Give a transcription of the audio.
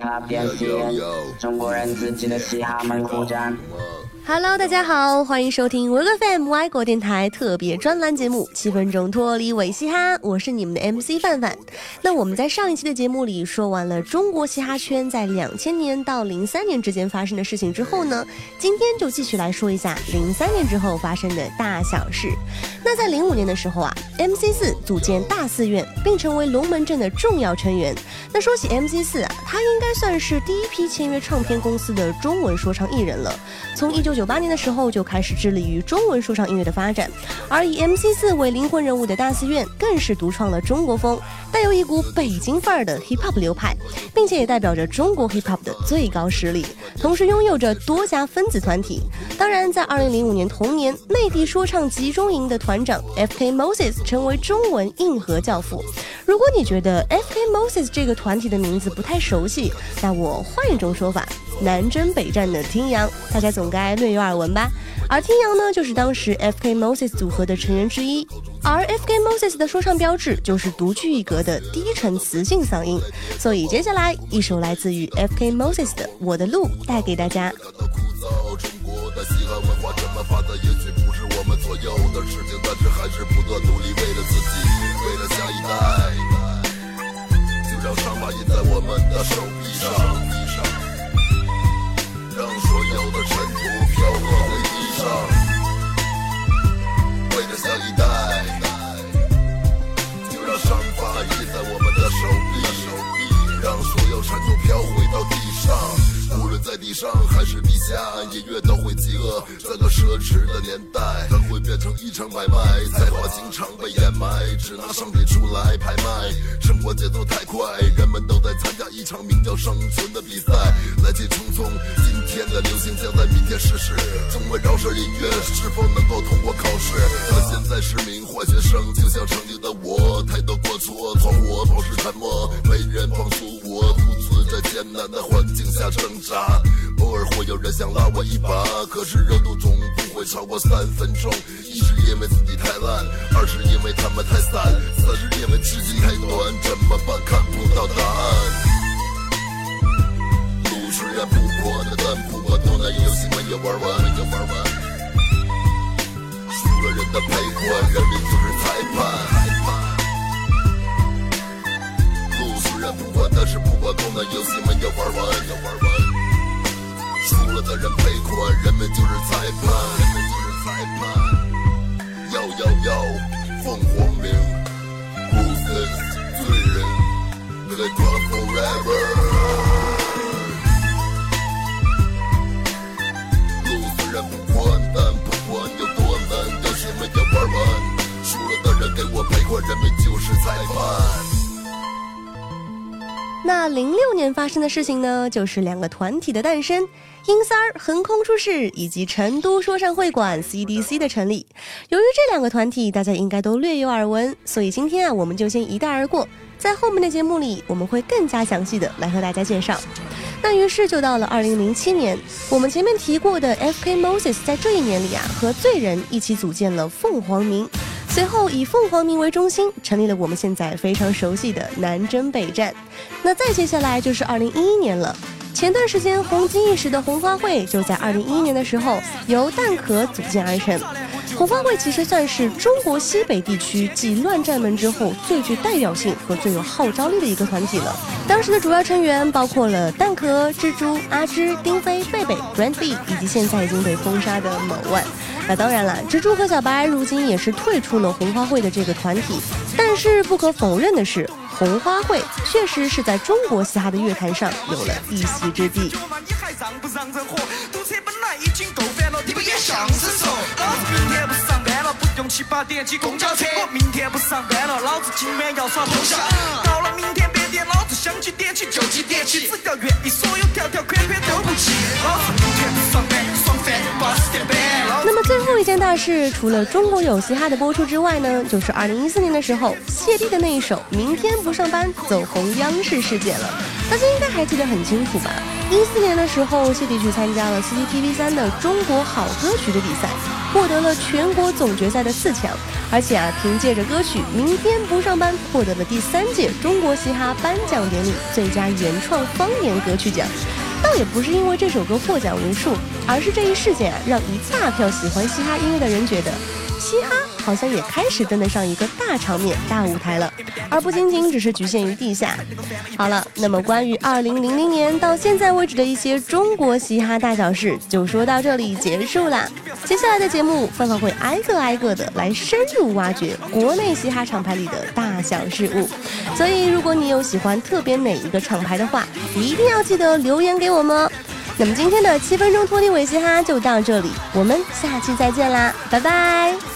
hiphop 中国人自己的嘻哈门户战。Hello，大家好，欢迎收听 w e FM 外国电台特别专栏节目《七分钟脱离伪嘻哈》，我是你们的 MC 范范。那我们在上一期的节目里说完了中国嘻哈圈在两千年到零三年之间发生的事情之后呢，今天就继续来说一下零三年之后发生的大小事。那在零五年的时候啊，MC 四组建大寺院，并成为龙门阵的重要成员。那说起 MC 四啊，他应该算是第一批签约唱片公司的中文说唱艺人了。从一九九八年的时候就开始致力于中文说唱音乐的发展，而以 MC 四为灵魂人物的大寺院更是独创了中国风，带有一股北京范儿的 hip hop 流派，并且也代表着中国 hip hop 的最高实力，同时拥有着多家分子团体。当然，在二零零五年同年，内地说唱集中营的团长 FK Moses 成为中文硬核教父。如果你觉得 FK Moses 这个团体的名字不太熟悉，那我换一种说法。南征北战的听阳，大家总该略有耳闻吧？而听阳呢，就是当时 F.K. Moses 组合的成员之一。而 F.K. Moses 的说唱标志就是独具一格的低沉磁性嗓音。所以接下来一首来自于 F.K. Moses 的《我的路》带给大家。让伤疤印在我们的手臂上。奢侈的年代，它会变成一场买卖，才华经常被掩埋，只拿商品出来拍卖。生活节奏太快，人们都在参加一场名叫生存的比赛，来去匆匆。今天的流行将在明天逝世，中文饶舌音乐是否能够通过考试？他现在是名坏学生，就像曾经的我，太多过错，错我保持沉默，没人帮助我，独自在艰难的环境下挣。扎，有人想拉我一把，可是热度总不会超过三分钟。一是因为自己太烂，二是因为他们太散，三是因为时间太短，怎么办？看不到答案。路虽然不过的，但不管多难，游戏没有玩完，没有玩完。输了人的陪款，人民就是裁判。路虽然不管，但是不管多难，游戏没有玩完，要玩完。就是裁判，人们就是裁判。要要要，凤凰鸣，Who's this？罪人，They cry forever。路虽然不宽，但不管有多难，游戏没有玩完。输了的人给我赔款，人们就是裁判。那零六年发生的事情呢，就是两个团体的诞生，英三儿横空出世，以及成都说唱会馆 CDC 的成立。由于这两个团体大家应该都略有耳闻，所以今天啊，我们就先一带而过，在后面的节目里，我们会更加详细的来和大家介绍。那于是就到了二零零七年，我们前面提过的 FK Moses 在这一年里啊，和罪人一起组建了凤凰鸣。随后以凤凰鸣为中心，成立了我们现在非常熟悉的南征北战。那再接下来就是二零一一年了。前段时间红极一时的红花会，就在二零一一年的时候由蛋壳组建而成。红花会其实算是中国西北地区继乱战门之后最具代表性和最有号召力的一个团体了。当时的主要成员包括了蛋壳、蜘蛛、阿芝、丁飞、贝贝、Brand B，以及现在已经被封杀的某万。那当然了，蜘蛛和小白如今也是退出了红花会的这个团体。但是不可否认的是，红花会确实是在中国嘻哈的乐坛上有了一席之地。用七八点挤公交车，我明天不上班了，老子今晚要耍通宵。到了明天八点，老子想几点起就几点起，只要愿一件大事，除了中国有嘻哈的播出之外呢，就是二零一四年的时候，谢帝的那一首《明天不上班》走红央视世界了。大家应该还记得很清楚吧？一四年的时候，谢帝去参加了 CCTV 三的中国好歌曲的比赛。获得了全国总决赛的四强，而且啊，凭借着歌曲《明天不上班》获得了第三届中国嘻哈颁奖典礼最佳原创方言歌曲奖。倒也不是因为这首歌获奖无数，而是这一事件，让一大票喜欢嘻哈音乐的人觉得，嘻哈好像也开始登得上一个大场面、大舞台了，而不仅仅只是局限于地下。好了，那么关于二零零零年到现在为止的一些中国嘻哈大小事，就说到这里结束啦。接下来的节目，范范会挨个挨个的来深入挖掘国内嘻哈厂牌里的大小事物。所以，如果你有喜欢特别哪一个厂牌的话，一定要记得留言给我们哦。那么今天的七分钟脱离尾嘻哈就到这里，我们下期再见啦，拜拜。